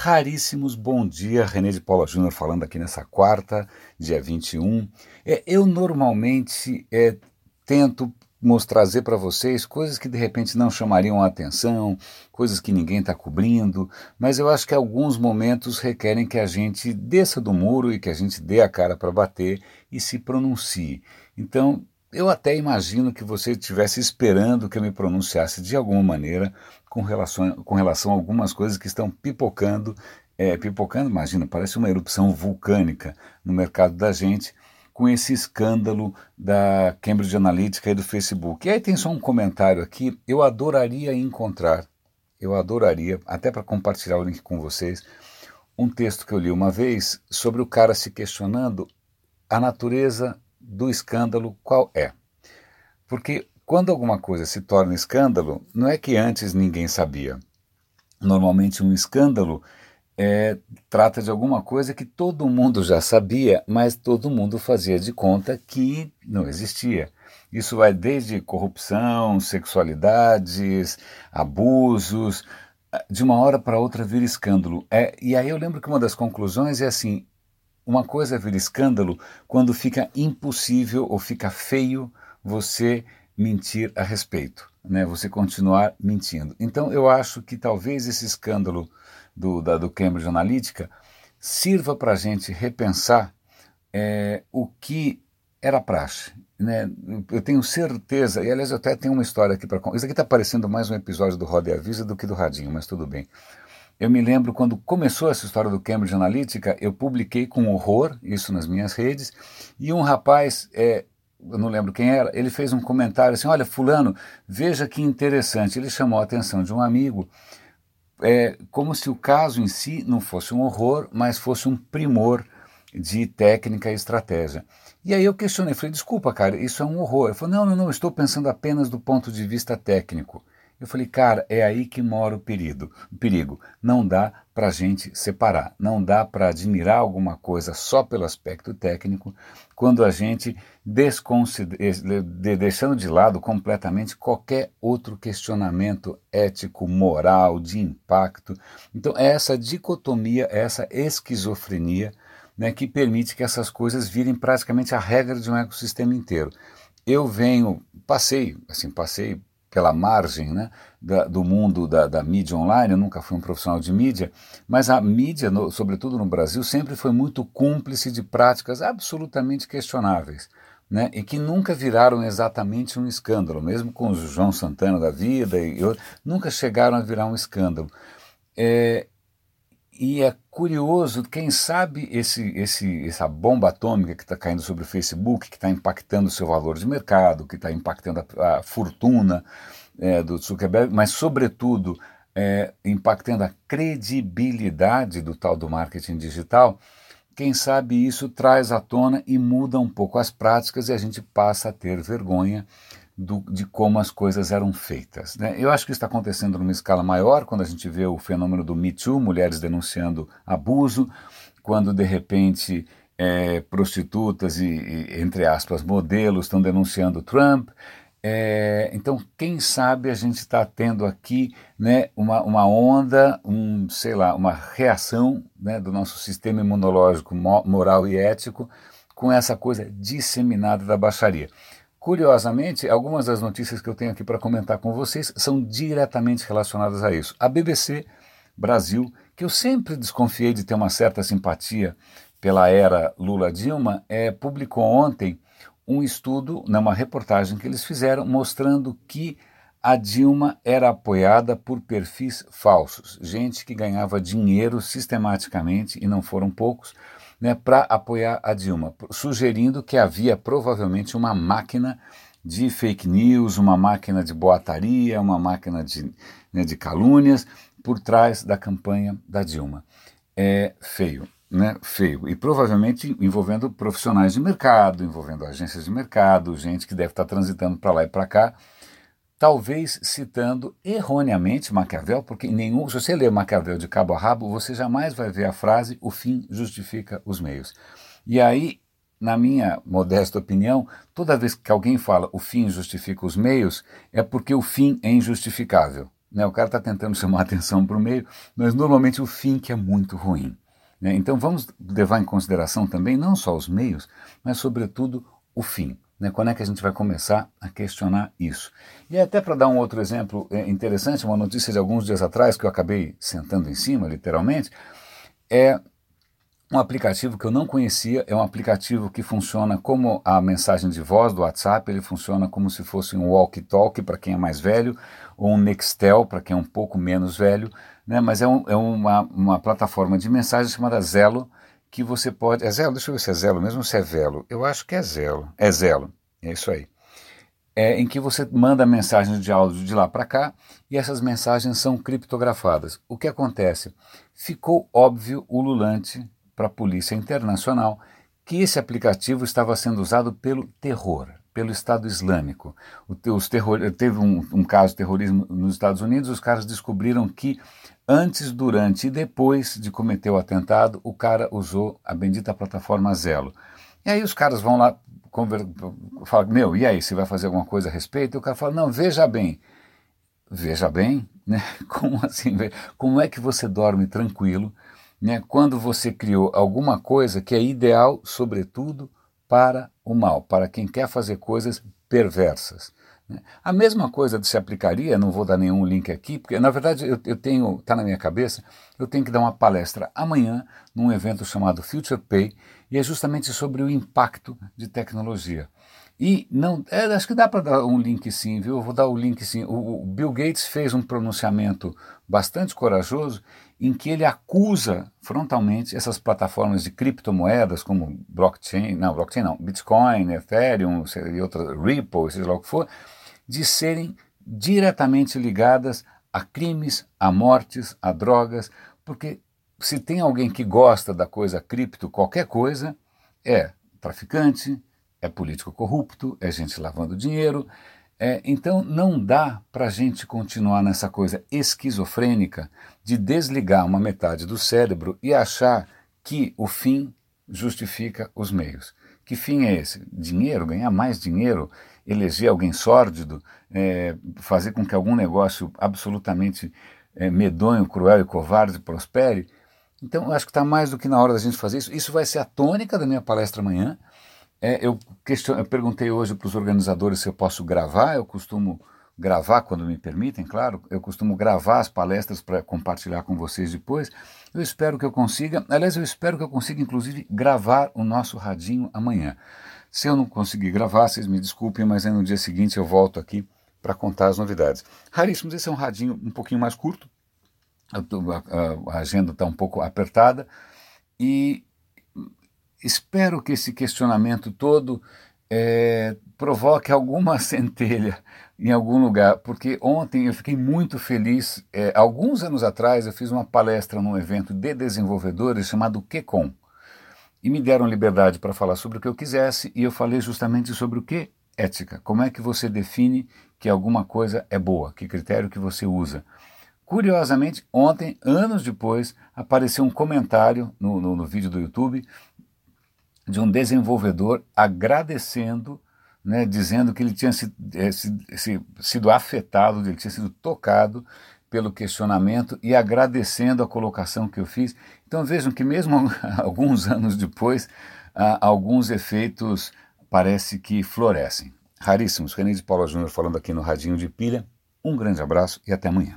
raríssimos. Bom dia, René de Paula Júnior falando aqui nessa quarta, dia 21. É, eu normalmente é, tento trazer para vocês coisas que de repente não chamariam a atenção, coisas que ninguém está cobrindo, mas eu acho que alguns momentos requerem que a gente desça do muro e que a gente dê a cara para bater e se pronuncie. Então, eu até imagino que você estivesse esperando que eu me pronunciasse de alguma maneira com relação, com relação a algumas coisas que estão pipocando, é, pipocando, imagina, parece uma erupção vulcânica no mercado da gente, com esse escândalo da Cambridge Analytica e do Facebook. E aí tem só um comentário aqui, eu adoraria encontrar, eu adoraria, até para compartilhar o link com vocês, um texto que eu li uma vez sobre o cara se questionando a natureza do escândalo qual é. Porque quando alguma coisa se torna escândalo, não é que antes ninguém sabia. Normalmente um escândalo é, trata de alguma coisa que todo mundo já sabia, mas todo mundo fazia de conta que não existia. Isso vai desde corrupção, sexualidades, abusos, de uma hora para outra vira escândalo. É, e aí eu lembro que uma das conclusões é assim: uma coisa vira escândalo quando fica impossível ou fica feio você mentir a respeito, né? você continuar mentindo. Então eu acho que talvez esse escândalo do, da, do Cambridge Analytica sirva para a gente repensar é, o que era praxe. Né? Eu tenho certeza, e aliás eu até tenho uma história aqui para Isso aqui está parecendo mais um episódio do Roda e Avisa do que do Radinho, mas tudo bem. Eu me lembro quando começou essa história do Cambridge Analytica, eu publiquei com horror isso nas minhas redes, e um rapaz, é, eu não lembro quem era, ele fez um comentário assim: Olha, Fulano, veja que interessante. Ele chamou a atenção de um amigo é como se o caso em si não fosse um horror, mas fosse um primor de técnica e estratégia. E aí eu questionei, falei, desculpa, cara, isso é um horror. Ele falou, não, não, não, estou pensando apenas do ponto de vista técnico. Eu falei, cara, é aí que mora o perigo. O perigo. Não dá para a gente separar. Não dá para admirar alguma coisa só pelo aspecto técnico, quando a gente deixando de lado completamente qualquer outro questionamento ético, moral, de impacto. Então, é essa dicotomia, é essa esquizofrenia né, que permite que essas coisas virem praticamente a regra de um ecossistema inteiro. Eu venho, passei, assim, passei pela margem né, da, do mundo da, da, mídia online, eu nunca fui um profissional de mídia, mas a mídia, no, sobretudo no Brasil, sempre foi muito cúmplice de práticas absolutamente questionáveis. Né, e que nunca viraram exatamente um escândalo, mesmo com o João Santana da vida, e, e nunca chegaram a virar um escândalo. É, e é curioso, quem sabe esse, esse, essa bomba atômica que está caindo sobre o Facebook, que está impactando o seu valor de mercado, que está impactando a, a fortuna é, do Zuckerberg, mas, sobretudo, é, impactando a credibilidade do tal do marketing digital, quem sabe isso traz à tona e muda um pouco as práticas e a gente passa a ter vergonha do, de como as coisas eram feitas. Né? Eu acho que isso está acontecendo numa escala maior quando a gente vê o fenômeno do Me Too, mulheres denunciando abuso, quando de repente é, prostitutas e, e, entre aspas, modelos estão denunciando Trump. É, então, quem sabe a gente está tendo aqui né, uma, uma onda, um, sei lá, uma reação né, do nosso sistema imunológico, moral e ético com essa coisa disseminada da baixaria. Curiosamente, algumas das notícias que eu tenho aqui para comentar com vocês são diretamente relacionadas a isso. A BBC Brasil, que eu sempre desconfiei de ter uma certa simpatia pela era Lula-Dilma, é, publicou ontem um estudo, numa reportagem que eles fizeram, mostrando que a Dilma era apoiada por perfis falsos, gente que ganhava dinheiro sistematicamente, e não foram poucos, né, para apoiar a Dilma, sugerindo que havia provavelmente uma máquina de fake news, uma máquina de boataria, uma máquina de, né, de calúnias por trás da campanha da Dilma. É feio, né? Feio. E provavelmente envolvendo profissionais de mercado, envolvendo agências de mercado, gente que deve estar transitando para lá e para cá talvez citando erroneamente Maquiavel, porque nenhum, se você ler Maquiavel de cabo a rabo, você jamais vai ver a frase o fim justifica os meios. E aí, na minha modesta opinião, toda vez que alguém fala o fim justifica os meios, é porque o fim é injustificável. né? o cara está tentando chamar atenção para o meio, mas normalmente o fim que é muito ruim. Né? Então vamos levar em consideração também não só os meios, mas sobretudo o fim. Né? Quando é que a gente vai começar a questionar isso? E até para dar um outro exemplo é, interessante, uma notícia de alguns dias atrás que eu acabei sentando em cima, literalmente, é um aplicativo que eu não conhecia, é um aplicativo que funciona como a mensagem de voz do WhatsApp, ele funciona como se fosse um walkie-talkie para quem é mais velho, ou um Nextel para quem é um pouco menos velho, né? mas é, um, é uma, uma plataforma de mensagem chamada Zelo, que você pode. É Zelo? Deixa eu ver se é Zelo mesmo ou se é Velo. Eu acho que é Zelo. É Zelo, é isso aí. É, em que você manda mensagens de áudio de lá para cá e essas mensagens são criptografadas. O que acontece? Ficou óbvio o Lulante para a Polícia Internacional que esse aplicativo estava sendo usado pelo terror, pelo Estado Islâmico. Os terror, teve um, um caso de terrorismo nos Estados Unidos, os caras descobriram que antes, durante e depois de cometer o atentado, o cara usou a bendita plataforma Zelo. E aí os caras vão lá falar, meu, e aí, você vai fazer alguma coisa a respeito? E o cara fala, não, veja bem. Veja bem, né? Como assim? Como é que você dorme tranquilo né, quando você criou alguma coisa que é ideal, sobretudo, para o mal, para quem quer fazer coisas perversas. Né. A mesma coisa se aplicaria, não vou dar nenhum link aqui, porque na verdade eu, eu tenho, está na minha cabeça, eu tenho que dar uma palestra amanhã num evento chamado Future Pay, e é justamente sobre o impacto de tecnologia. E não, é, acho que dá para dar um link sim, viu? Eu vou dar o link sim. O, o, Bill Gates fez um pronunciamento bastante corajoso em que ele acusa frontalmente essas plataformas de criptomoedas como blockchain, não, blockchain não, Bitcoin, Ethereum e outra, Ripple, seja lá o que for, de serem diretamente ligadas a crimes, a mortes, a drogas, porque se tem alguém que gosta da coisa cripto, qualquer coisa, é traficante, é político corrupto, é gente lavando dinheiro. É, então não dá para a gente continuar nessa coisa esquizofrênica de desligar uma metade do cérebro e achar que o fim justifica os meios. Que fim é esse? Dinheiro? Ganhar mais dinheiro? Eleger alguém sórdido? É, fazer com que algum negócio absolutamente é, medonho, cruel e covarde prospere? Então, eu acho que está mais do que na hora da gente fazer isso. Isso vai ser a tônica da minha palestra amanhã. É, eu, question... eu perguntei hoje para os organizadores se eu posso gravar, eu costumo gravar quando me permitem, claro, eu costumo gravar as palestras para compartilhar com vocês depois. Eu espero que eu consiga, aliás, eu espero que eu consiga inclusive gravar o nosso radinho amanhã. Se eu não conseguir gravar, vocês me desculpem, mas aí no dia seguinte eu volto aqui para contar as novidades. Raríssimos, esse é um radinho um pouquinho mais curto, tô, a, a, agenda está um pouco apertada e espero que esse questionamento todo é, provoque alguma centelha em algum lugar, porque ontem eu fiquei muito feliz. É, alguns anos atrás eu fiz uma palestra num evento de desenvolvedores chamado QCon e me deram liberdade para falar sobre o que eu quisesse e eu falei justamente sobre o que ética. Como é que você define que alguma coisa é boa? Que critério que você usa? Curiosamente, ontem, anos depois, apareceu um comentário no, no, no vídeo do YouTube de um desenvolvedor agradecendo, né, dizendo que ele tinha sido, é, sido afetado, ele tinha sido tocado pelo questionamento e agradecendo a colocação que eu fiz. Então vejam que mesmo alguns anos depois, alguns efeitos parece que florescem. Raríssimos. René de Paula Júnior falando aqui no Radinho de Pilha. Um grande abraço e até amanhã.